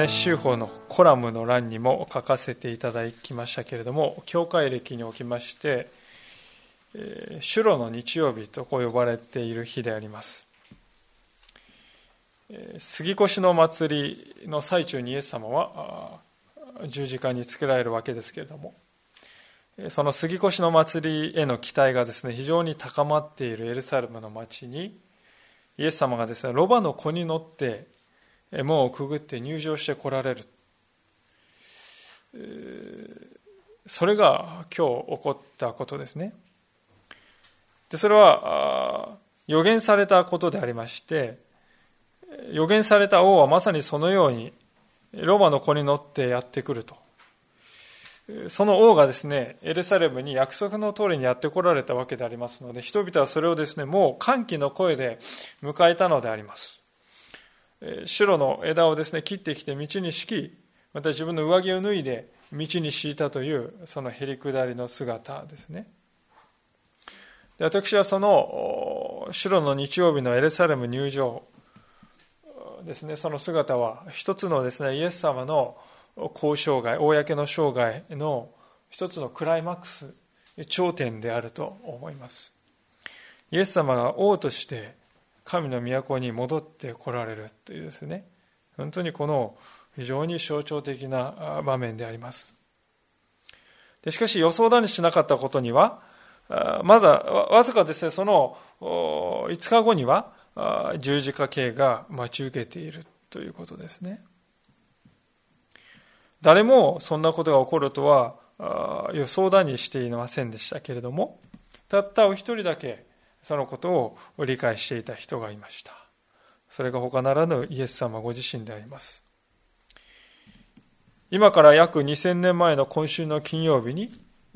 ね、修法のコラムの欄にも書かせていただきましたけれども、教会歴におきまして、えー、主路の日曜日とこう呼ばれている日であります。えー、杉越の祭りの最中にイエス様は十字架につけられるわけですけれども、その杉越の祭りへの期待がですね、非常に高まっているエルサレムの町に、イエス様がですね、ロバの子に乗って門をくぐって入場してこられる。それが今日起こったことですね。でそれは予言されたことでありまして、予言された王はまさにそのようにローマの子に乗ってやってくると。その王がですね、エルサレムに約束の通りにやってこられたわけでありますので、人々はそれをですね、もう歓喜の声で迎えたのであります。白の枝をですね切ってきて道に敷きまた自分の上着を脱いで道に敷いたというそのへりくだりの姿ですね。で私はその白の日曜日のエルサレム入場ですねその姿は一つのですねイエス様の交渉外公の生涯の一つのクライマックス頂点であると思います。イエス様が王として神の都に戻ってこられるというですね。本当にこの非常に象徴的な場面であります。でしかし予想だにしなかったことにはまずはわずかですねその5日後には十字架刑が待ち受けているということですね。誰もそんなことが起こるとは予想だにしていませんでしたけれどもたったお一人だけそのことを理解していた人がいました。それが他ならぬイエス様ご自身であります。今から約2000年前の今週の金曜日に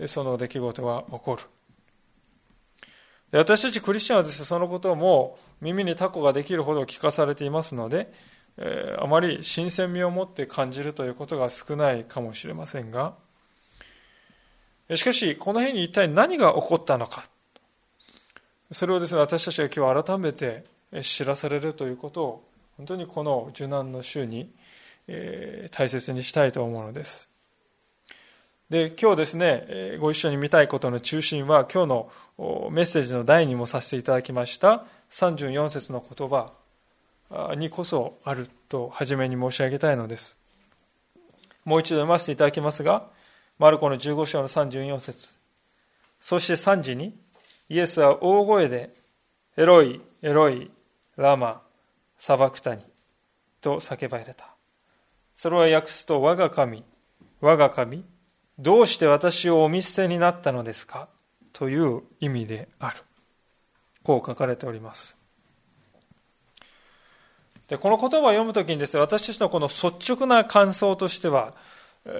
その出来事が起こる。私たちクリスチャンはですねそのことをもう耳にタコができるほど聞かされていますので、え、あまり新鮮味を持って感じるということが少ないかもしれませんが。しかしこの辺に一体何が起こったのか。それをですね私たちが今日改めて知らされるということを本当にこの受難の週に、え、大切にしたいと思うのです。で今日ですね、ご一緒に見たいことの中心は今日のメッセージの題にもさせていただきました34節の言葉にこそあると初めに申し上げたいのです。もう一度読ませていただきますがマルコの15章の34節。そして3時にイエスは大声で、エロイ、エロイ、ラマ、サバクタニと叫ばれた。それは訳すと、我が神、我が神、どうして私をお見捨てになったのですか？という意味である。こう書かれております。でこの言葉を読むときにですね、私たちのこの率直な感想としては、え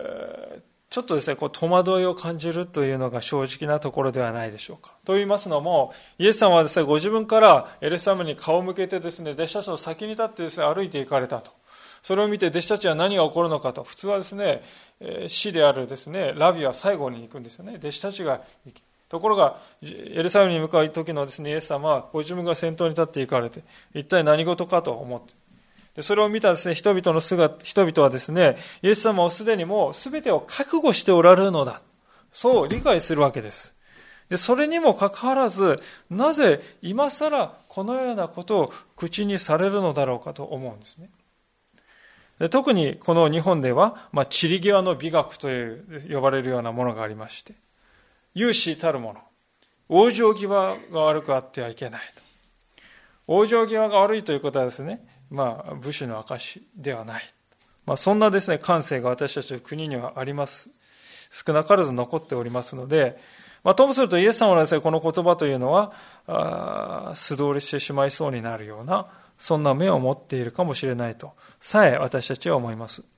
ー、ちょっとですね、こう戸惑いを感じるというのが正直なところではないでしょうか。と言いますのも、イエス様はですね、ご自分からエルサレムに顔を向けてですね、弟子たちの先に立ってですね、歩いていかれたと。それを見て弟子たちは何が起こるのかと。普通はですね、死であるですね、ラビは最後に行くんですよね。弟子たちが行き。ところが、エルサレムに向かう時のですね、イエス様はご自分が先頭に立って行かれて、一体何事かと思って。それを見たですね、人々の姿、人々はですね、イエス様をすでにもう全てを覚悟しておられるのだ。そう理解するわけです。で、それにもかかわらず、なぜ今更このようなことを口にされるのだろうかと思うんですね。で特にこの日本では、まあ、散り際の美学という呼ばれるようなものがありまして、有志たるもの、往生際が悪くあってはいけないと。往生際が悪いということはですね、まあ、武士の証ではない。まあ、そんなですね、感性が私たちの国にはあります。少なからず残っておりますので、まあ、ともするとイエス様のですね、この言葉というのは、あ素通りしてしまいそうになるような、そんな目を持っているかもしれないと、さえ私たちは思います。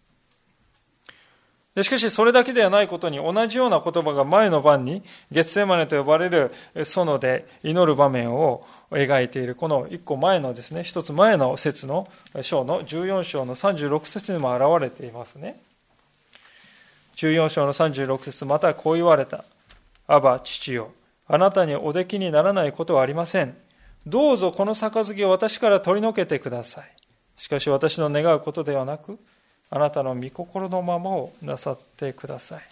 しかしそれだけではないことに同じような言葉が前の晩に月世マネと呼ばれる園で祈る場面を描いているこの一個前のですね一つ前の説の章の14章の36節にも現れていますね。14章の36節またこう言われた。アバ父よあなたにおできにならないことはありません。どうぞこの杯を私から取り除けてください。しかし私の願うことではなくあなたの御心のままをなさってください。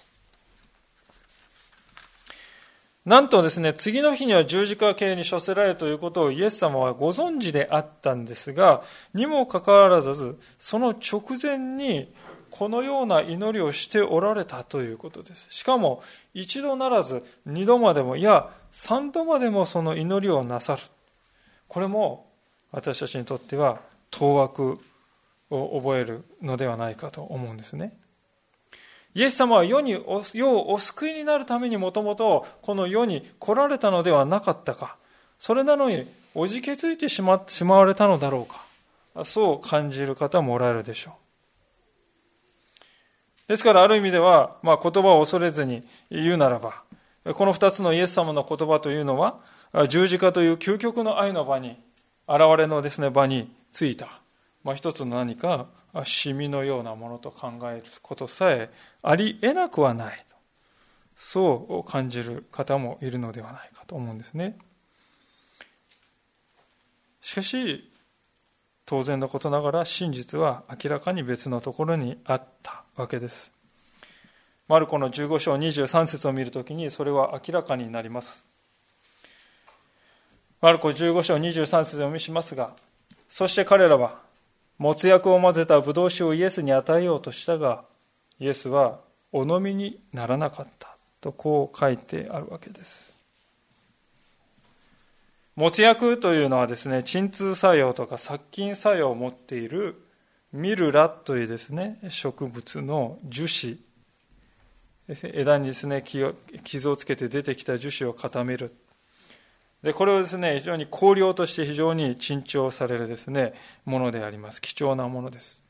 なんとですね、次の日には十字架形に処せられるということをイエス様はご存知であったんですが、にもかかわらず、その直前にこのような祈りをしておられたということです。しかも、一度ならず、二度までも、いや、三度までもその祈りをなさる。これも、私たちにとっては、当惑を覚えるのではないかと思うんですね。イエス様は世に世をお救いになるためにもともとこの世に来られたのではなかったか。それなのにおじけづいてしましまわれたのだろうか。そう感じる方もおられるでしょう。ですからある意味では、まあ、言葉を恐れずに言うならば、この二つのイエス様の言葉というのは、十字架という究極の愛の場に、現れのですね、場についた。まあ、一つの何かシミのようなものと考えることさえありえなくはないと。そう感じる方もいるのではないかと思うんですね。しかし当然のことながら真実は明らかに別のところにあったわけです。マルコの15章23節を見るときにそれは明らかになります。マルコ15章23節を読みしますがそして彼らはもつ薬を混ぜたブドウ酒をイエスに与えようとしたが、イエスはお飲みにならなかったとこう書いてあるわけです。もつ薬というのはですね、鎮痛作用とか殺菌作用を持っているミルラというですね、植物の樹脂、枝にですね、傷をつけて出てきた樹脂を固めるで、これをですね、非常に香料として非常に珍重されるですね、ものであります。貴重なものです。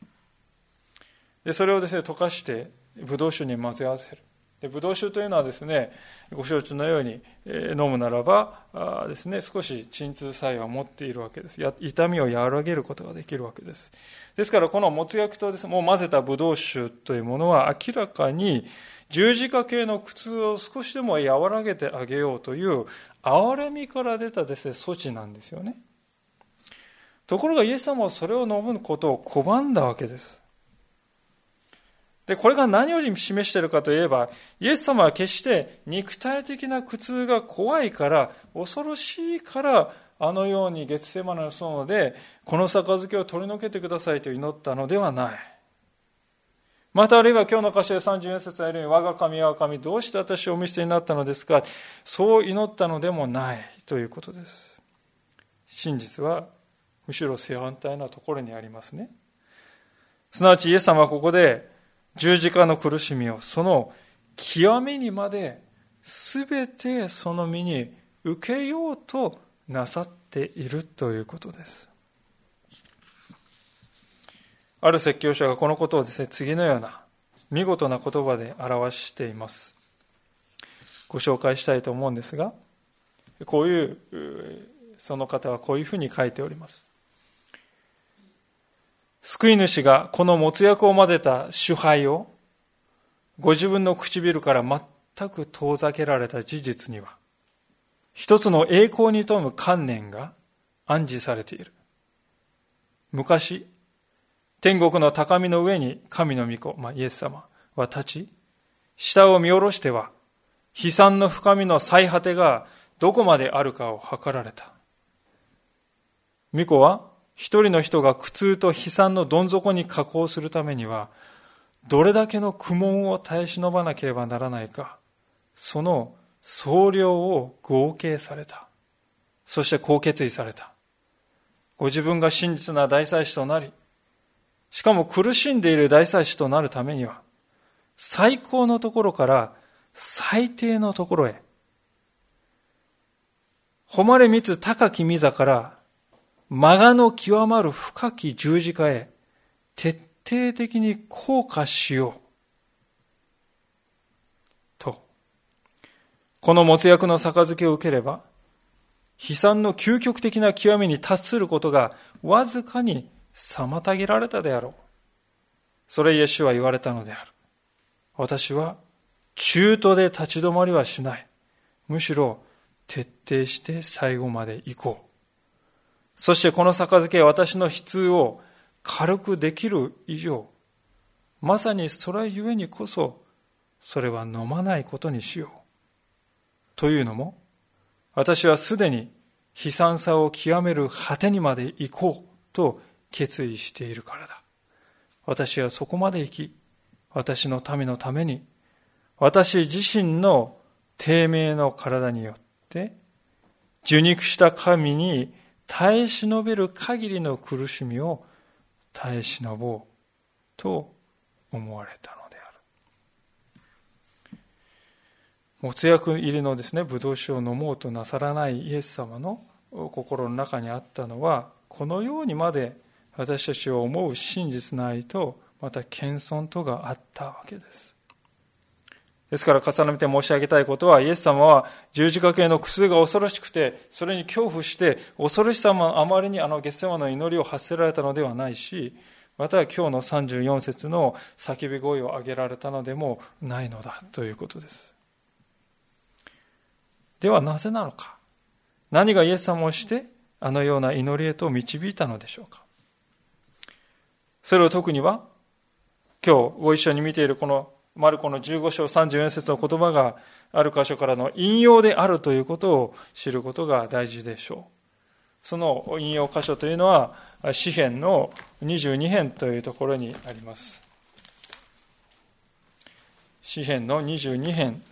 で、それをですね、溶かして、ブドウ酒に混ぜ合わせる。で、ブドウ酒というのはですね、ご承知のように、え、飲むならばあですね、少し鎮痛作用を持っているわけです。や痛みを和らげることができるわけです。ですから、このもつ薬とですね、もう混ぜたブドウ酒というものは明らかに十字架系の苦痛を少しでも和らげてあげようという憐れみから出たですね、措置なんですよね。ところがイエス様はそれを飲むことを拒んだわけです。で、これが何を示しているかといえば、イエス様は決して肉体的な苦痛が怖いから、恐ろしいから、あのように月世マナの園で、この杯を取り除けてくださいと祈ったのではない。またあるいは今日の歌詞で34節あるように、我が神我が神、どうして私をお見捨てになったのですか？そう祈ったのでもないということです。真実はむしろ正反対なところにありますね。すなわちイエス様はここで十字架の苦しみをその極めにまで全てその身に受けようとなさっているということです。ある説教者がこのことをですね、次のような見事な言葉で表しています。ご紹介したいと思うんですが、こういう、その方はこういうふうに書いております。救い主がこのもつ薬を混ぜた主杯をご自分の唇から全く遠ざけられた事実には、一つの栄光に富む観念が暗示されている。昔、天国の高みの上に神の御子、まあ、イエス様は立ち、下を見下ろしては、悲惨の深みの最果てがどこまであるかを測られた。御子は一人の人が苦痛と悲惨のどん底に加工するためには、どれだけの苦悶を耐え忍ばなければならないか、その総量を合計された。そしてこう決意された。ご自分が真実な大祭司となり、しかも苦しんでいる大祭司となるためには、最高のところから最低のところへ、誉れみつ高き御座から間がの極まる深き十字架へ徹底的に降下しよう。と、この没薬の杯を受ければ、悲惨の究極的な極みに達することがわずかに妨げられたであろう。それイエスは言われたのである。私は中途で立ち止まりはしない。むしろ徹底して最後まで行こう。そしてこの杯は私の悲痛を軽くできる以上、まさにそれゆえにこそ、それは飲まないことにしよう。というのも、私はすでに悲惨さを極める果てにまで行こうと決意しているからだ。私はそこまで行き、私の民のために、私自身の低迷の体によって、受肉した神に耐え忍べる限りの苦しみを耐え忍ぼうと思われたのである。もつ薬入りのですね、ブドウ酒を飲もうとなさらないイエス様の心の中にあったのは、このようにまで私たちを思う真実の愛と、また謙遜とがあったわけです。ですから重ねて申し上げたいことは、イエス様は十字架系の苦痛が恐ろしくて、それに恐怖して、恐ろしさもあまりにあのゲッセマの祈りを発せられたのではないし、また今日の34節の叫び声を上げられたのでもないのだということです。ではなぜなのか何がイエス様をしてあのような祈りへと導いたのでしょうかそれを特には今日ご一緒に見ているこのマルコの15章34節の言葉がある箇所からの引用であるということを知ることが大事でしょう。その引用箇所というのは、詩編の22編というところにあります。詩編の22編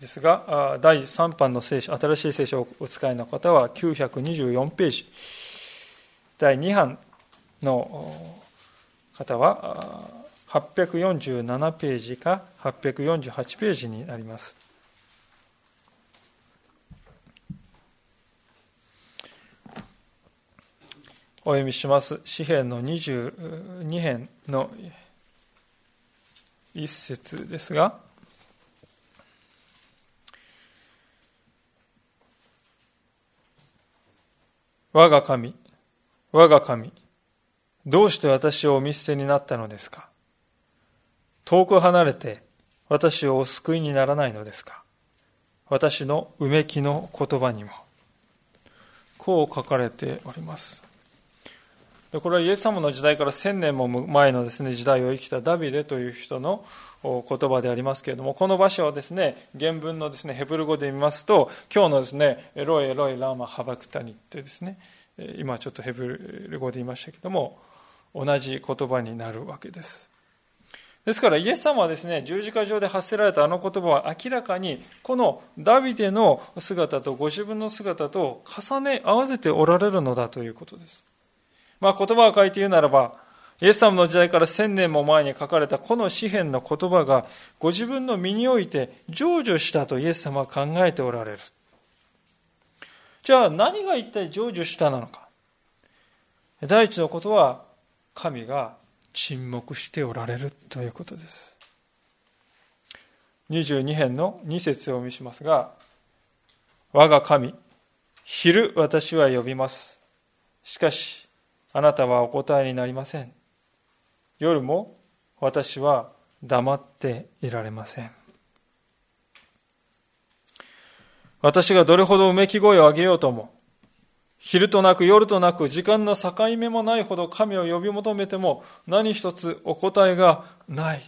ですが、第3版の聖書、新しい聖書をお使いの方は924ページ、第2版の方は847ページか848ページになります。お読みします。詩篇の22編の一節ですが、我が神、我が神、どうして私をお見捨てになったのですか？遠く離れて私をお救いにならないのですか？私のうめきの言葉にも。こう書かれております。これはイエス様の時代から千年も前のですね、時代を生きたダビデという人の言葉でありますけれども、この場所はですね、原文のですね、ヘブル語で見ますと、今日のですね、エロイエロイラーマハバクタニってですね、今ちょっとヘブル語で言いましたけども、同じ言葉になるわけです。ですからイエス様はですね、十字架上で発せられたあの言葉は明らかにこのダビデの姿とご自分の姿と重ね合わせておられるのだということです。まあ言葉を書いて言うならば、イエス様の時代から千年も前に書かれたこの詩篇の言葉がご自分の身において成就したとイエス様は考えておられる。じゃあ何が一体成就したなのか。第一のことは神が沈黙しておられるということです。22編の2節をお見しますが、我が神、昼私は呼びます。しかし、あなたはお答えになりません。夜も私は黙っていられません。私がどれほどうめき声を上げようとも、昼となく夜となく時間の境目もないほど神を呼び求めても何一つお答えがない。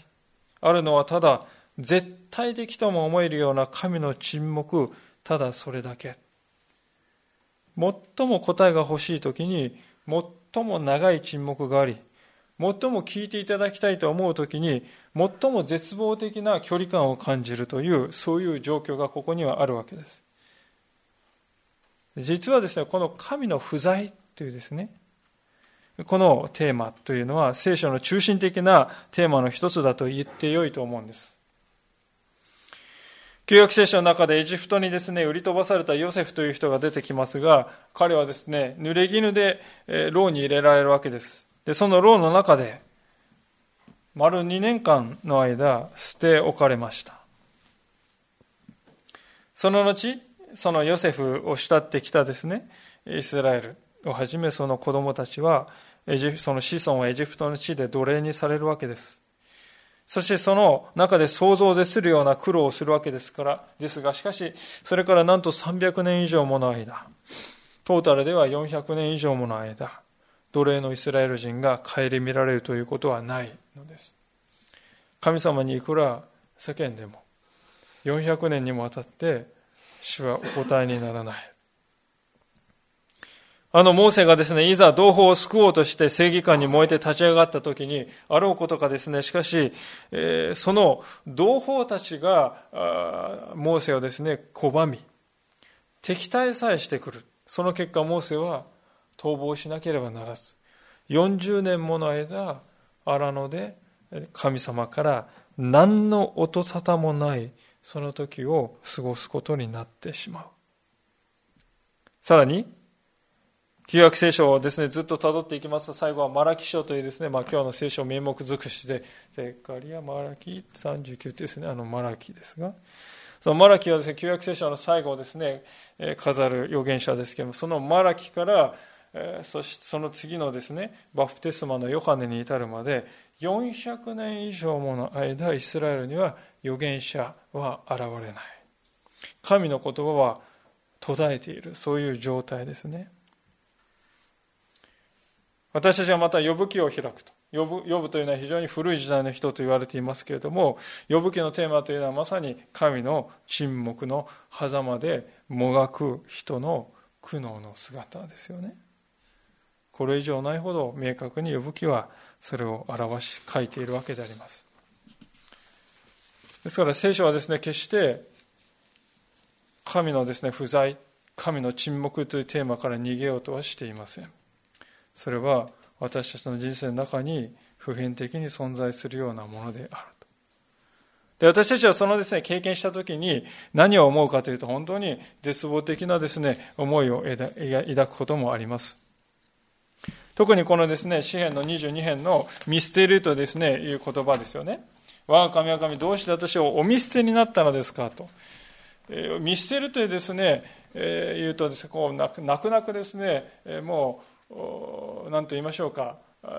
あるのはただ絶対的とも思えるような神の沈黙、ただそれだけ。最も答えが欲しい時に最も長い沈黙があり、最も聞いていただきたいと思う時に最も絶望的な距離感を感じるというそういう状況がここにはあるわけです。実はですね、この神の不在というですね、このテーマというのは聖書の中心的なテーマの一つだと言ってよいと思うんです。旧約聖書の中でエジプトにですね、売り飛ばされたヨセフという人が出てきますが、彼はですね、濡れ衣で牢に入れられるわけです。で、その牢の中で、丸2年間の間捨て置かれましたその後そのヨセフを慕ってきたですねイスラエルをはじめその子供たちはその子孫はエジプトの地で奴隷にされるわけですそしてその中で想像を絶するような苦労をするわけですから、ですが、しかし、それからなんと300年以上もの間、トータルでは400年以上もの間、奴隷のイスラエル人が顧みられるということはないのです。神様にいくら世間でも、400年にもわたって主はお答えにならない。あのモーセがですね、いざ同胞を救おうとして正義感に燃えて立ち上がった時に、あろうことかですね、しかし、えー、その同胞たちが、モーセをですね、拒み、敵対さえしてくる。その結果、モーセは逃亡しなければならず、40年もの間、荒野で神様から何の音沙汰もないその時を過ごすことになってしまう。さらに、旧約聖書をですね、ずっと辿っていきますと、最後はマラキ書というですね、まあ今日の聖書名目尽くしで、ゼカリア、マラキ39ってですね、あのマラキですが、そのマラキはですね、旧約聖書の最後をですね、飾る預言者ですけれども、そのマラキから、そしてその次のですね、バプテスマのヨハネに至るまで、400年以上もの間、イスラエルには預言者は現れない。神の言葉は途絶えている、そういう状態ですね。私たちはまた呼ぶ記を開くと。呼ぶ呼ぶというのは非常に古い時代の人と言われていますけれども、呼ぶ記のテーマというのはまさに神の沈黙の狭間でもがく人の苦悩の姿ですよね。これ以上ないほど明確に呼ぶ記はそれを表し書いているわけであります。ですから聖書はですね、決して神のですね、不在、神の沈黙というテーマから逃げようとはしていません。それは私たちの人生の中に普遍的に存在するようなものであると。で私たちはそのですね、経験したときに何を思うかというと本当に絶望的なですね、思いを抱くこともあります。特にこのですね、詩篇の22編の見捨てるとですね、いう言葉ですよね。我が神は神、どうして私をお見捨てになったのですかと。えー、見捨てるというですね、えー、言うとですね、こう泣く泣くですね、えー、もう何と言いましょうか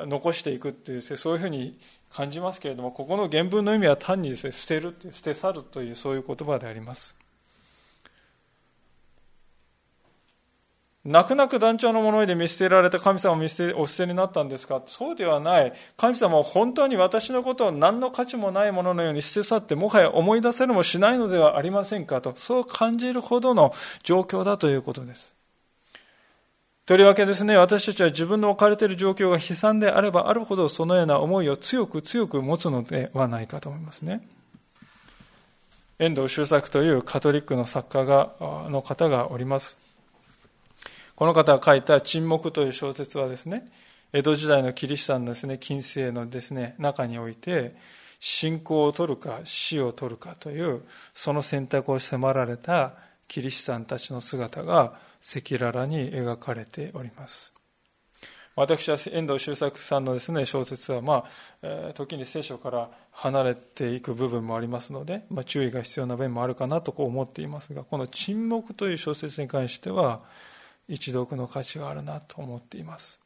残していくっていうそういうふうに感じますけれどもここの原文の意味は単にです、ね、捨てるっていう捨て去るというそういう言葉であります泣く泣く団長のもので見捨てられた神様を見捨てお捨てになったんですか？そうではない神様は本当に私のことを何の価値もないもののように捨て去ってもはや思い出せるもしないのではありませんか？とそう感じるほどの状況だということですとりわけですね、私たちは自分の置かれている状況が悲惨であればあるほどそのような思いを強く強く持つのではないかと思いますね。遠藤周作というカトリックの作家がの方がおります。この方が書いた沈黙という小説はですね、江戸時代のキリシタンのですね、近世のですね、中において、信仰を取るか死を取るかという、その選択を迫られたキリシタンたちの姿が赤裸々に描かれております。私は遠藤周作さんのですね小説は、まあ、時に聖書から離れていく部分もありますので、まあ、注意が必要な面もあるかなとこう思っていますがこの「沈黙」という小説に関しては一読の価値があるなと思っています。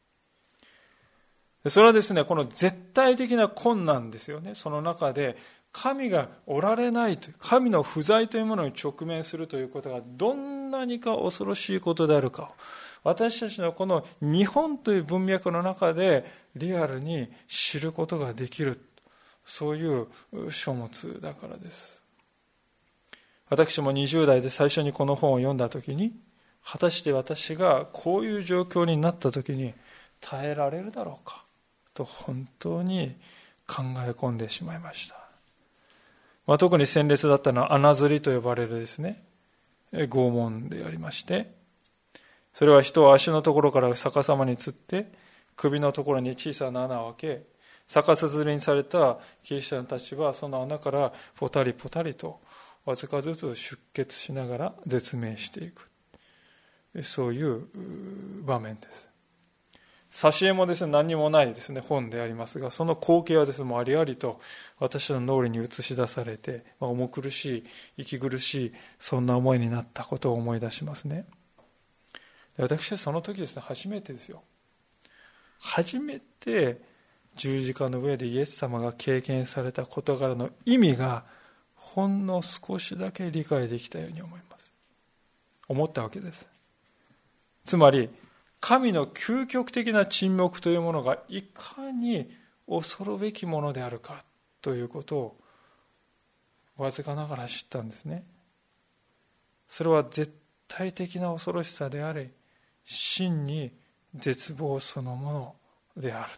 それはですねこの絶対的な困難ですよね。その中で神がおられないとい神の不在というものに直面するということがどんなにか恐ろしいことであるかを私たちのこの日本という文脈の中でリアルに知ることができるそういう書物だからです。私も20代で最初にこの本を読んだ時に果たして私がこういう状況になった時に耐えられるだろうか？と本当に考え込んでしまいました。まあ、特に鮮烈だったのは穴ずりと呼ばれるですね。拷問でありまして。それは人を足のところから逆さまにつって首のところに小さな穴を開け逆さずりにされたキリシタンたちはその穴からポタリポタリとわずかずつ出血しながら絶命していく。そういう場面です挿絵もですね、何もないですね、本でありますが、その光景はですね、もうありありと私の脳裏に映し出されて、まあ、重苦しい、息苦しい、そんな思いになったことを思い出しますねで。私はその時ですね、初めてですよ。初めて十字架の上でイエス様が経験された事柄の意味がほんの少しだけ理解できたように思います思ったわけですつまり神の究極的な沈黙というものがいかに恐るべきものであるかということをわずかながら知ったんですね。それは絶対的な恐ろしさであり真に絶望そのものである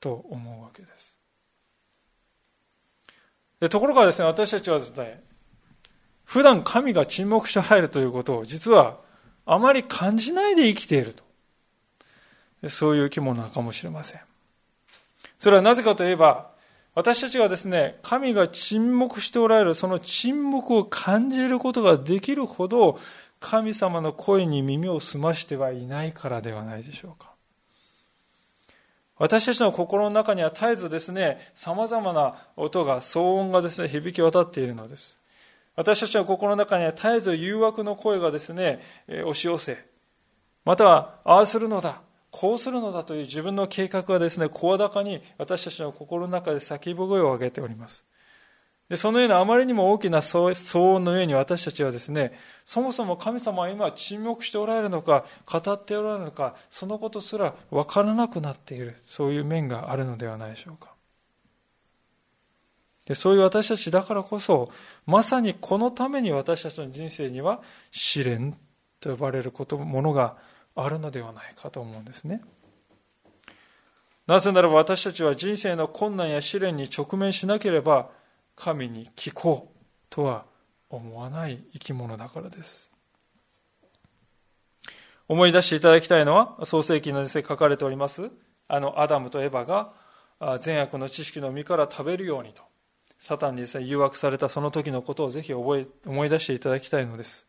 と思うわけです。でところがですね私たちはですね普段神が沈黙して入るということを実はあまり感じないで生きていると。そういう生き物かもしれません。それはなぜかといえば私たちがですね神が沈黙しておられるその沈黙を感じることができるほど神様の声に耳を澄ましてはいないからではないでしょうか。私たちの心の中には絶えずですね、様々な音が、騒音がですね、響き渡っているのです。私たちの心の中には絶えず誘惑の声がですね、押し寄せ、または、ああするのだ、こうするのだという自分の計画がですね、声高に私たちの心の中で叫ぶ声を上げております。で、そのようなあまりにも大きな騒音の上に私たちはですね、そもそも神様は今沈黙しておられるのか、語っておられるのか、そのことすら分からなくなっている、そういう面があるのではないでしょうか。でそういう私たちだからこそ、まさにこのために私たちの人生には試練と呼ばれること、ものがあるのではないかと思うんですね。なぜならば私たちは人生の困難や試練に直面しなければ神に聞こうとは思わない生き物だからです。思い出していただきたいのは、創世記ので書かれております、あのアダムとエバが善悪の知識の実から食べるようにと、サタンに、誘惑されたその時のことをぜひ覚え思い出していただきたいのです。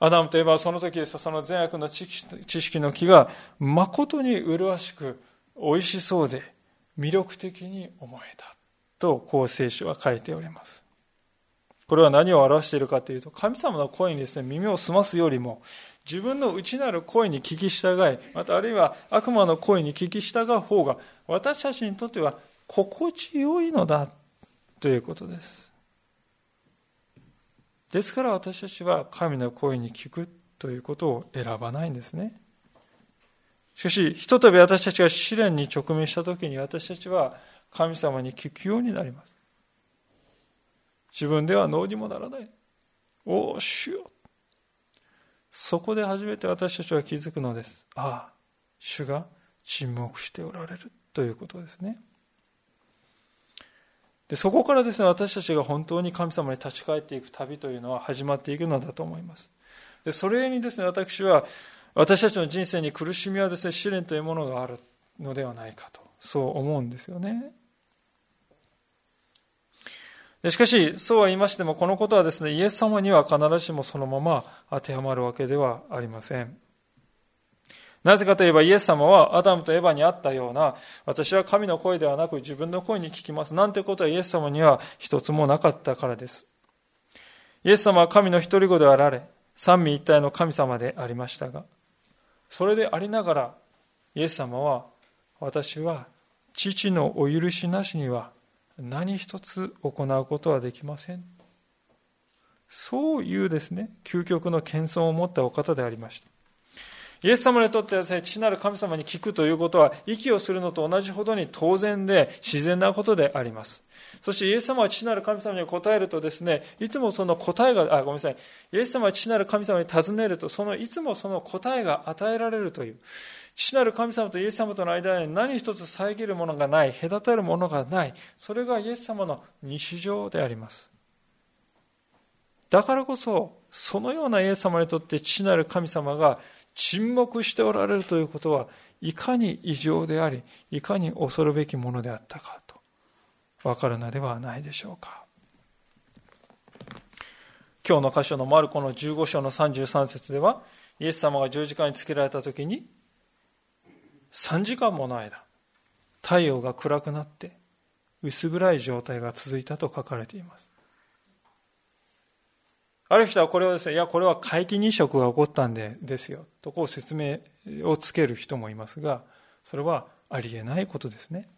アダムとエバはその時ですその善悪の知識の木が誠に麗しく美味しそうで魅力的に思えたとこう聖書は書いておりますこれは何を表しているかというと神様の声にですね耳を澄ますよりも自分の内なる声に聞き従いまたあるいは悪魔の声に聞き従う方が私たちにとっては心地よいのだということですですから私たちは神の声に聞くということを選ばないんですねしかし、ひとたび私たちが試練に直面したときに私たちは神様に聞くようになります。自分では脳にもならない。おお、主よう。そこで初めて私たちは気づくのです。ああ、主が沈黙しておられるということですね。でそこからですね、私たちが本当に神様に立ち返っていく旅というのは始まっていくのだと思います。でそれにですね、私は私たちの人生に苦しみはですね、試練というものがあるのではないかと、そう思うんですよね。しかし、そうは言いましても、このことはですね、イエス様には必ずしもそのまま当てはまるわけではありません。なぜかといえば、イエス様はアダムとエバにあったような、私は神の声ではなく自分の声に聞きます。なんてことはイエス様には一つもなかったからです。イエス様は神の一人子であられ、三位一体の神様でありましたが、それでありながら、イエス様は、私は父のお許しなしには何一つ行うことはできません。そういうですね、究極の謙遜を持ったお方でありました。イエス様にとってはですね、父なる神様に聞くということは、息をするのと同じほどに当然で自然なことであります。そしてイエス様は父なる神様に答えるとですね、いつもその答えが、あ、ごめんなさい。イエス様は父なる神様に尋ねると、そのいつもその答えが与えられるという。父なる神様とイエス様との間に何一つ遮るものがない、隔てるものがない。それがイエス様の日常であります。だからこそ、そのようなイエス様にとって父なる神様が沈黙しておられるということはいかに異常であり、いかに恐るべきものであったかと分かるのではないでしょうか。今日の箇所のマルコの15章の33節では、イエス様が十字架につけられた時に3時間もの間太陽が暗くなって薄暗い状態が続いたと書かれていますある人はこれをですね、いや、これは皆既日食が起こったんでですよ、とこう説明をつける人もいますが、それはありえないことですね。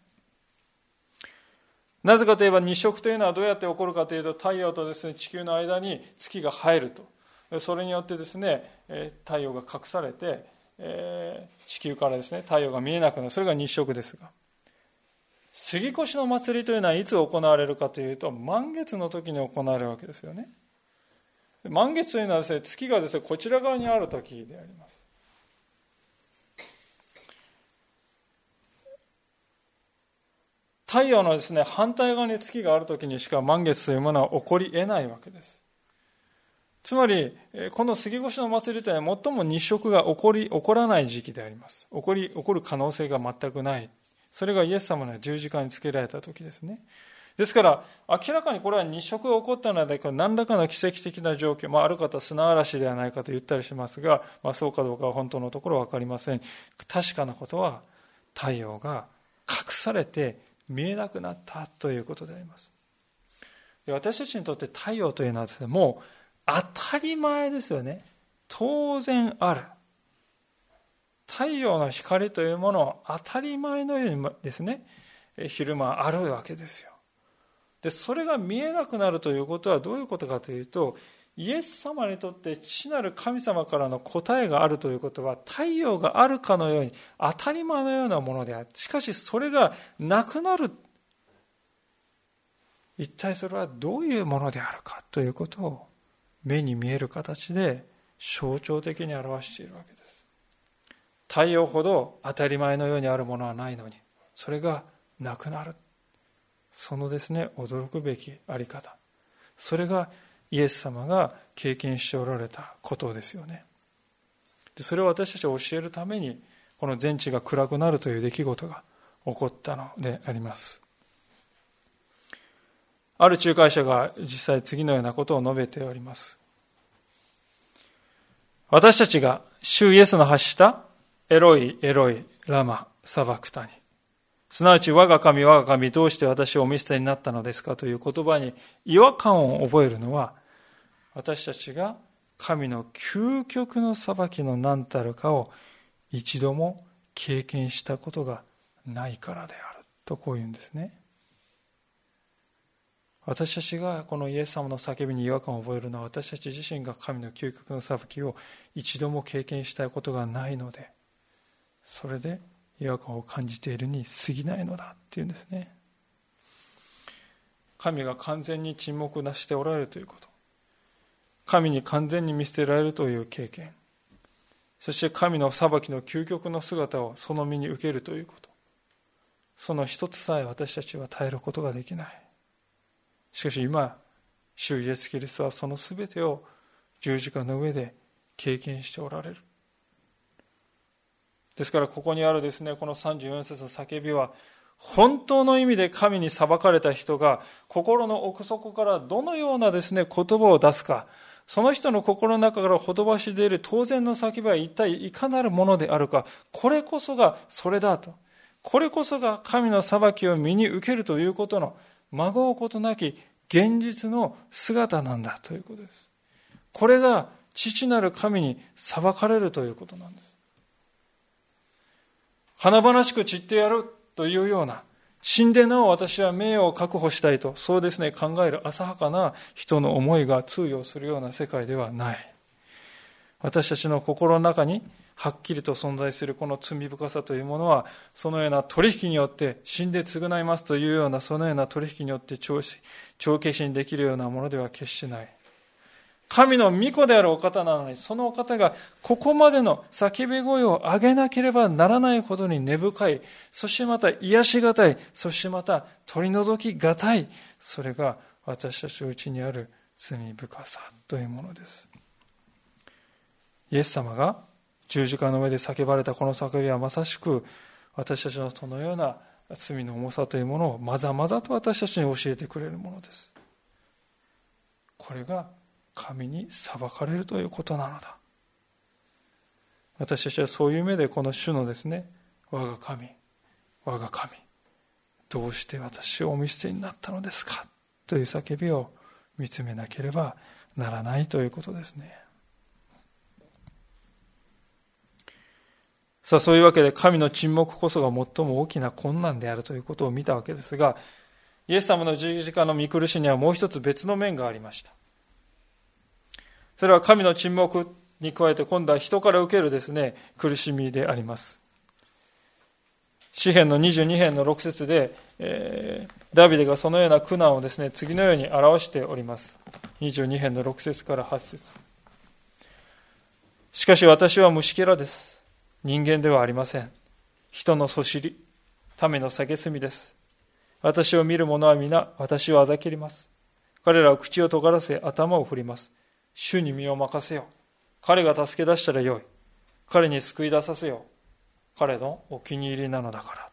なぜかといえば日食というのはどうやって起こるかというと太陽とですね地球の間に月が入るとそれによってですね太陽が隠されて地球からですね太陽が見えなくなる。それが日食ですが。杉越の祭りというのはいつ行われるかというと満月の時に行われるわけですよね。満月というのはですね月がですねこちら側にある時であります。太陽のですね反対側に月がある時にしか満月というものは起こり得ないわけです。つまりこの杉越の祭りというのは最も日食が起こり起こらない時期であります。起こり起こる可能性が全くない。それがイエス様の十字架につけられた時ですね。ですから明らかにこれは日食が起こったので何らかの奇跡的な状況、まあ、ある方は砂嵐ではないかと言ったりしますが、まあ、そうかどうかは本当のところは分かりません。確かなことは太陽が隠されて見えなくなったということであります。私たちにとって太陽というのはですねもう当たり前ですよね。当然ある。太陽の光というものを当たり前のようにですね。昼間あるわけですよ。でそれが見えなくなるということはどういうことかというとイエス様にとって父なる神様からの答えがあるということは太陽があるかのように当たり前のようなものである。しかしそれがなくなる。一体それはどういうものであるかということを目に見える形で象徴的に表しているわけです。太陽ほど当たり前のようにあるものはないのにそれがなくなる。そのですね驚くべきあり方。それがイエス様が経験しておられたことですよね。でそれを私たちを教えるためにこの全地が暗くなるという出来事が起こったのであります。ある仲介者が実際次のようなことを述べております。私たちが主イエスの発したエロイエロイラマサバクタニすなわち我が神我が神どうして私をお見捨てになったのですかという言葉に違和感を覚えるのは私たちが神の究極の裁きの何たるかを一度も経験したことがないからであるとこう言うんですね。私たちがこのイエス様の叫びに違和感を覚えるのは私たち自身が神の究極の裁きを一度も経験したいことがないのでそれで違和感を感じているに過ぎないのだっていうんですね。神が完全に沈黙なしておられるということ。神に完全に見捨てられるという経験。そして神の裁きの究極の姿をその身に受けるということ。その一つさえ私たちは耐えることができない。しかし今主イエス・キリストはその全てを十字架の上で経験しておられる。ですからここにあるですねこの34節の叫びは本当の意味で神に裁かれた人が心の奥底からどのようなですね言葉を出すか。その人の心の中からほとばし出る当然の叫びは一体いかなるものであるか。これこそがそれだと。これこそが神の裁きを身に受けるということの孫うことなき現実の姿なんだということですこれが父なる神に裁かれるということなんです華々しく散ってやるというような死んでなお私は名誉を確保したいと、そうですね、考える浅はかな人の思いが通用するような世界ではない。私たちの心の中にはっきりと存在するこの罪深さというものは、そのような取引によって死んで償いますというような、そのような取引によって帳消しにできるようなものでは決してない。神の御子であるお方なのに、そのお方がここまでの叫び声を上げなければならないほどに根深い、そしてまた癒しがたい、そしてまた取り除きがたい、それが私たちのうちにある罪深さというものです。イエス様が十字架の上で叫ばれたこの叫びはまさしく私たちのそのような罪の重さというものをまざまざと私たちに教えてくれるものです。これが神に裁かれるということなのだ私たちはそういう目でこの主のですね、我が神、我が神、どうして私をお見捨てになったのですかという叫びを見つめなければならないということですね。さあそういうわけで神の沈黙こそが最も大きな困難であるということを見たわけですが、イエス様の十字架の見苦しにはもう一つ別の面がありました。それは神の沈黙に加えて今度は人から受けるですね、苦しみであります。詩篇の22編の6節で、えー、ダビデがそのような苦難をですね、次のように表しております。22編の6節から8節しかし私は虫けらです。人間ではありません。人のそしり、民の蔑みです。私を見る者は皆、私をあざけります。彼らは口を尖らせ、頭を振ります。主に身を任せよ。彼が助け出したらよい。彼に救い出させよ。彼のお気に入りなのだから。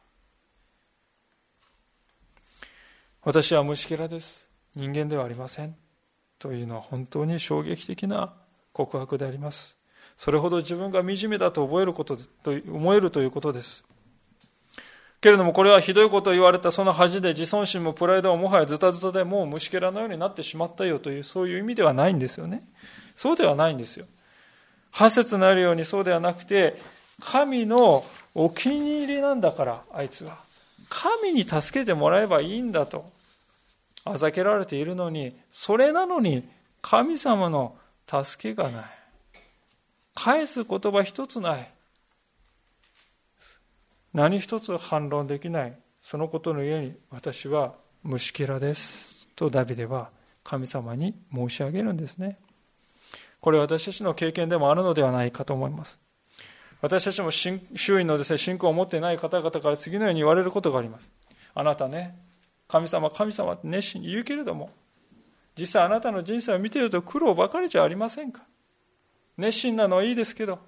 私は虫けらです。人間ではありません。というのは本当に衝撃的な告白であります。それほど自分が惨めだと覚えることと思えるということです。けれどもこれはひどいことを言われたその恥で自尊心もプライドももはやズタズタでもう虫けらのようになってしまったよというそういう意味ではないんですよね。そうではないんですよ。破説なるようにそうではなくて神のお気に入りなんだからあいつは。神に助けてもらえばいいんだとあざけられているのにそれなのに神様の助けがない返す言葉一つない。何一つ反論できない。そのことの家に私は虫けらですとダビデは神様に申し上げるんですね。これ私たちの経験でもあるのではないかと思います。私たちも周囲のです、ね、信仰を持っていない方々から次のように言われることがあります。あなたね神様神様って熱心に言うけれども実際あなたの人生を見ていると苦労ばかりじゃありませんか？熱心なのはいいですけど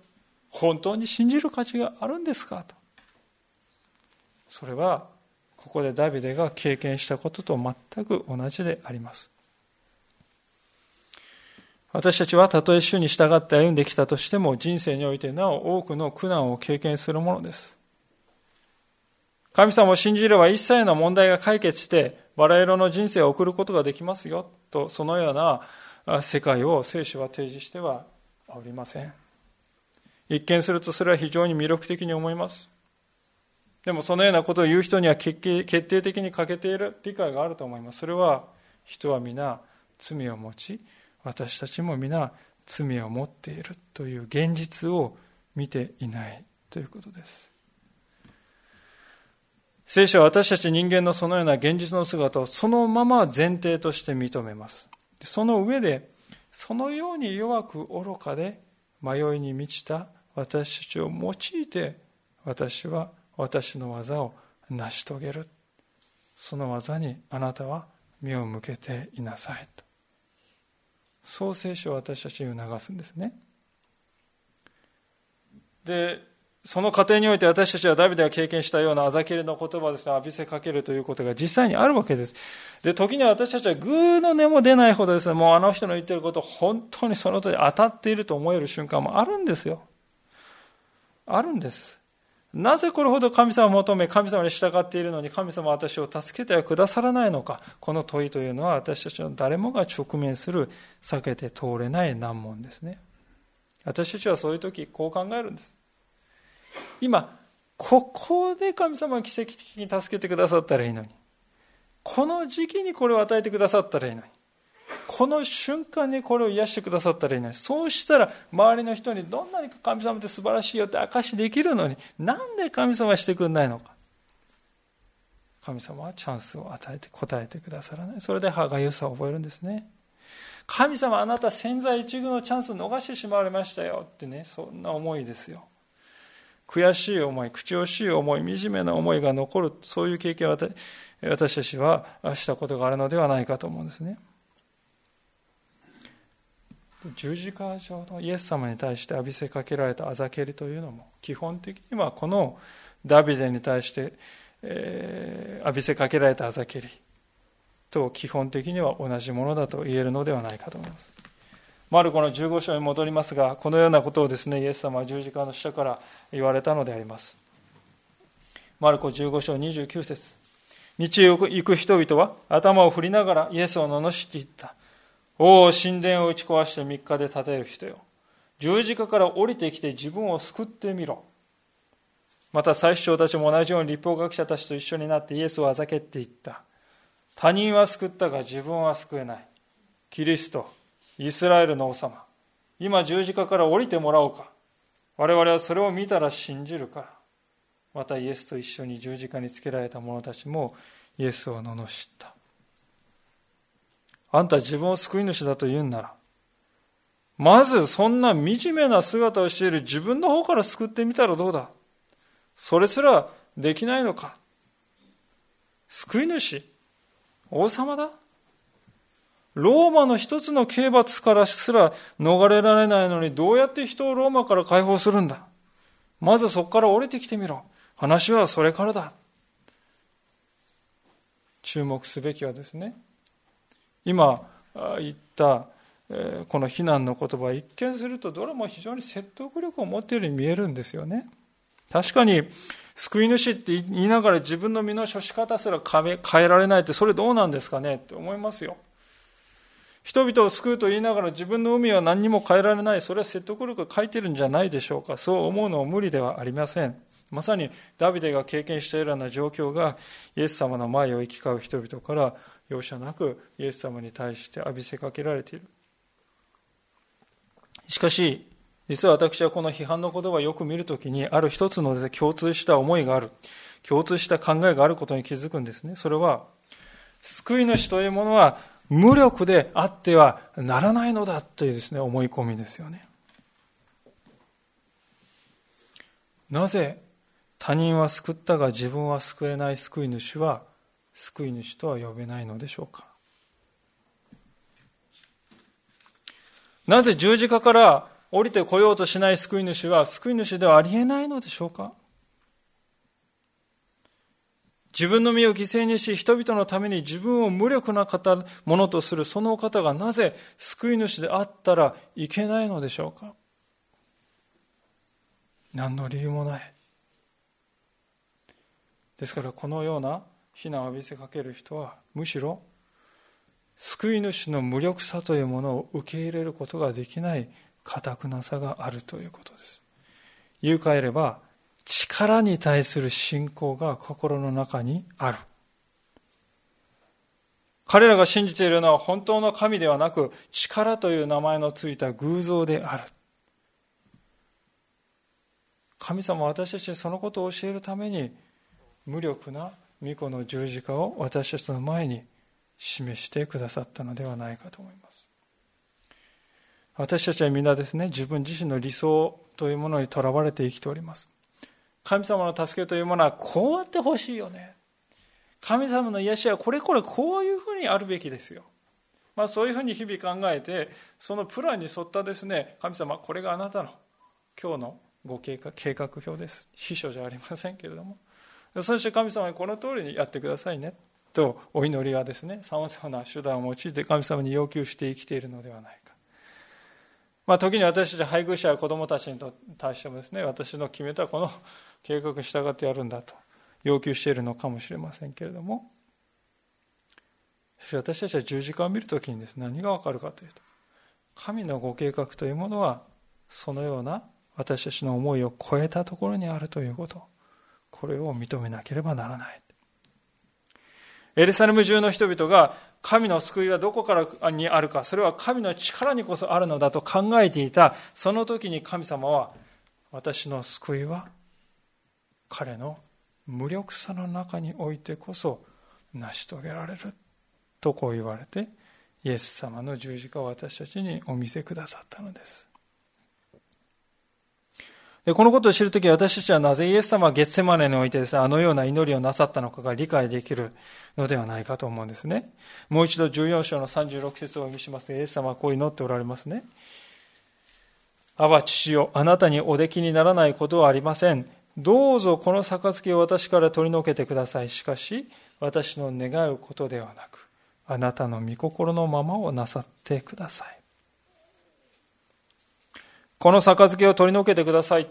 本当に信じる価値があるんですかと。それはここでダビデが経験したことと全く同じであります。私たちはたとえ主に従って歩んできたとしても人生においてなお多くの苦難を経験するものです。神様を信じれば一切の問題が解決してバラ色の人生を送ることができますよとそのような世界を聖書は提示してはおりません一見するとそれは非常に魅力的に思いますでもそのようなことを言う人には決定的に欠けている理解があると思います。それは人は皆罪を持ち、私たちも皆罪を持っているという現実を見ていないということです。聖書は私たち人間のそのような現実の姿をそのまま前提として認めます。その上で、そのように弱く愚かで迷いに満ちた私たちを用いて私は私の技を成し遂げる。その技にあなたは目を向けていなさいと。そう聖書を私たちに促すんですね。でその過程において私たちはダビデが経験したようなあざけりの言葉ですね、浴びせかけるということが実際にあるわけです。で、時には私たちはぐーの根も出ないほどですね、もうあの人の言ってること本当にその通り当たっていると思える瞬間もあるんですよ。あるんです。なぜこれほど神様を求め、神様に従っているのに神様は私を助けてはくださらないのか。この問いというのは私たちの誰もが直面する避けて通れない難問ですね。私たちはそういう時こう考えるんです。今、ここで神様が奇跡的に助けてくださったらいいのに。この時期にこれを与えてくださったらいいのに。この瞬間にこれを癒してくださったらいいのに。そうしたら周りの人にどんなに神様って素晴らしいよって証しできるのになんで神様はしてくれないのか。神様はチャンスを与えて答えてくださらない。それで歯がゆさを覚えるんですね。神様あなた千載一遇のチャンスを逃してしまわれましたよってねそんな思いですよ。悔しい思い口惜しい思い惨めな思いが残るそういう経験を私たちはしたことがあるのではないかと思うんですね。十字架上のイエス様に対して浴びせかけられたあざけりというのも基本的にはこのダビデに対して、えー、浴びせかけられたあざけりと基本的には同じものだと言えるのではないかと思います。マルコの15章に戻りますが、このようなことをですね、イエス様は十字架の下から言われたのであります。マルコ15章29節道へ行く人々は頭を振りながらイエスを罵っていった。おお、神殿を打ち壊して3日で建てる人よ。十字架から降りてきて自分を救ってみろ。また最主張たちも同じように立法学者たちと一緒になってイエスをあざけっていった。他人は救ったが自分は救えない。キリスト、イスラエルの王様。今十字架から降りてもらおうか。我々はそれを見たら信じるから。またイエスと一緒に十字架につけられた者たちもイエスを罵った。あんた自分を救い主だと言うんなら、まずそんな惨めな姿をしている自分の方から救ってみたらどうだそれすらできないのか救い主王様だローマの一つの刑罰からすら逃れられないのにどうやって人をローマから解放するんだ？まずそこから降りてきてみろ。話はそれからだ。注目すべきはですね、今言ったこの非難の言葉一見するとどれも非常に説得力を持っているように見えるんですよね。確かに、救い主って言いながら自分の身の処し方すら変えられないって、それどうなんですかねって思いますよ。人々を救うと言いながら自分の海は何にも変えられない。それは説得力が書いてるんじゃないでしょうか。そう思うのは無理ではありません。まさにダビデが経験したような状況がイエス様の前を行き交う人々から容赦なくイエス様に対して浴びせかけられている。しかし、実は私はこの批判の言葉をよく見るときに、ある一つの共通した思いがある、共通した考えがあることに気づくんですね。それは、救い主というものは無力であってはならないのだというですね、思い込みですよね。なぜ他人は救ったが自分は救えない救い主は救い主とは呼べないのでしょうかなぜ十字架から降りてこようとしない救い主は救い主ではありえないのでしょうか自分の身を犠牲にし、人々のために自分を無力な方、ものとするその方がなぜ救い主であったらいけないのでしょうか？何の理由もない。ですからこのような非難を浴びせかける人はむしろ救い主の無力さというものを受け入れることができない堅くなさがあるということです。言う換えれば力に対する信仰が心の中にある。彼らが信じているのは本当の神ではなく力という名前のついた偶像である。神様は私たちにそのことを教えるために無力な御子の十字架を私たちの前に示してくださったのではないかと思います。私たちはみんなですね、自分自身の理想というものにとらわれて生きております。神様の助けというものはこうやってほしいよね。神様の癒しはこれこれこういうふうにあるべきですよ。まあ、そういうふうに日々考えて、そのプランに沿ったですね、神様、これがあなたの今日のご計画計画表です。秘書じゃありませんけれども。そして神様にこの通りにやってくださいね。とお祈りはですね、さまざまな手段を用いて神様に要求して生きているのではない。まあ、時に私たち配偶者や子供たちに対してもですね、私の決めたこの計画に従ってやるんだと要求しているのかもしれませんけれども、私たちは十字架を見るときにです、ね、何がわかるかというと、神のご計画というものは、そのような私たちの思いを超えたところにあるということ、これを認めなければならない。エルサレム中の人々が神の救いはどこからにあるか、それは神の力にこそあるのだと考えていた、その時に神様は、私の救いは彼の無力さの中においてこそ成し遂げられるとこう言われて、イエス様の十字架を私たちにお見せくださったのです。でこのことを知るとき私たちはなぜイエス様はゲッセマネにおいてですね、あのような祈りをなさったのかが理解できるのではないかと思うんですね。もう一度14章の36節をお読みしますイエス様はこう祈っておられますね。あば父よ、あなたにおできにならないことはありません。どうぞこの杯を私から取り除けてください。しかし、私の願うことではなく、あなたの御心のままをなさってください。この杯を取り除けてください。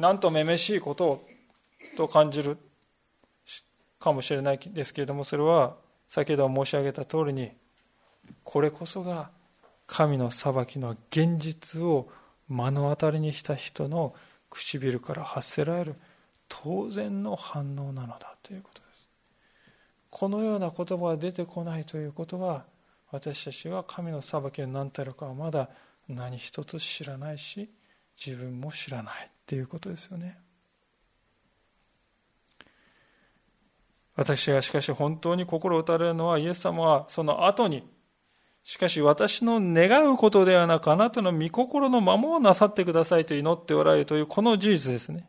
なんとめめしいことをと感じるかもしれないですけれども、それは先ほど申し上げた通りに、これこそが神の裁きの現実を目の当たりにした人の唇から発せられる当然の反応なのだということです。このような言葉が出てこないということは、私たちは神の裁きが何たるかはまだ何一つ知らないし、自分も知らないということですよね。私がしかし本当に心を打たれるのはイエス様はその後にしかし私の願うことではなくあなたの御心のままをなさってくださいと祈っておられるというこの事実ですね。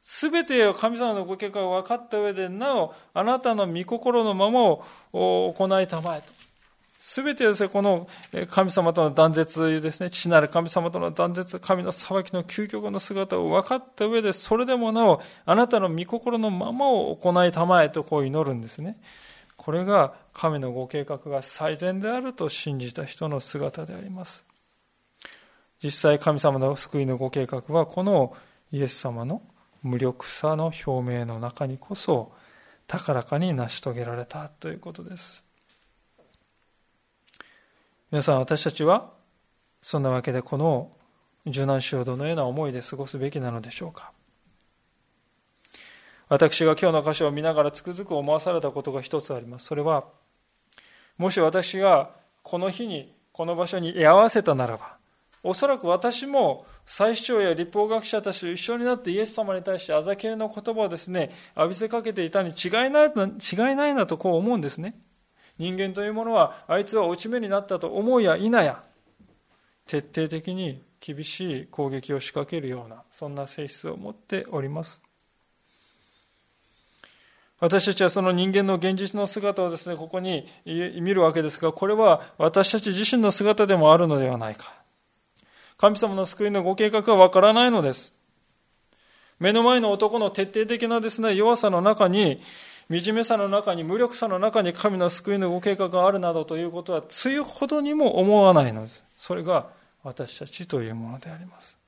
すべてを神様のご計画を分かった上で、なお、あなたの御心のままを行いたまえと。すべてですね、この神様との断絶ですね、父なる神様との断絶、神の裁きの究極の姿を分かった上で、それでもなお、あなたの御心のままを行いたまえとこう祈るんですね。これが神のご計画が最善であると信じた人の姿であります。実際神様の救いのご計画はこのイエス様の無力さの表明の中にこそ高らかに成し遂げられたということです。皆さん私たちはそんなわけでこの受難週をどのような思いで過ごすべきなのでしょうか私が今日の箇所を見ながらつくづく思わされたことが一つあります。それは、もし私がこの日にこの場所に居合わせたならば、おそらく私も最主張や立法学者たちと一緒になってイエス様に対してあざけりの言葉をですね、浴びせかけていたに違いない違いないなとこう思うんですね。人間というものは、あいつは落ち目になったと思うや否や、徹底的に厳しい攻撃を仕掛けるような、そんな性質を持っております。私たちはその人間の現実の姿をですね、ここに見るわけですが、これは私たち自身の姿でもあるのではないか。神様の救いのご計画はわからないのです。目の前の男の徹底的なですね、弱さの中に、惨めさの中に、無力さの中に神の救いのご計画があるなどということは、つゆほどにも思わないのです。それが私たちというものであります。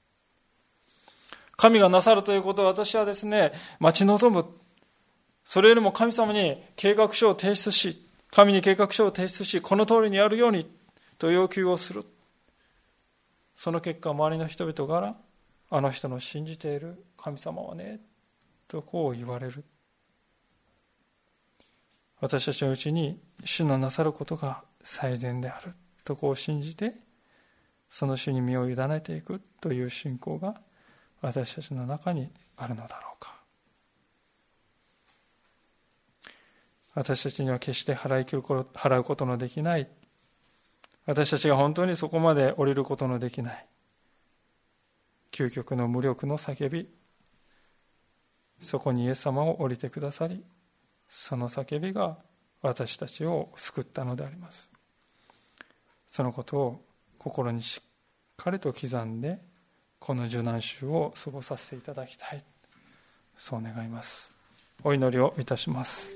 神がなさるということを私はですね、待ち望むそれよりも神様に計画書を提出し、神に計画書を提出し、この通りにやるようにと要求をする。その結果、周りの人々から、あの人の信じている神様はね、とこう言われる。私たちのうちに主のなさることが最善であるとこう信じて、その主に身を委ねていくという信仰が私たちの中にあるのだろうか。私たちには決して払い切る払うことのできない私たちが本当にそこまで降りることのできない究極の無力の叫びそこにイエス様を降りてくださりその叫びが私たちを救ったのであります。そのことを心にしっかりと刻んでこの受難週を過ごさせていただきたい。そう願います。お祈りをいたします。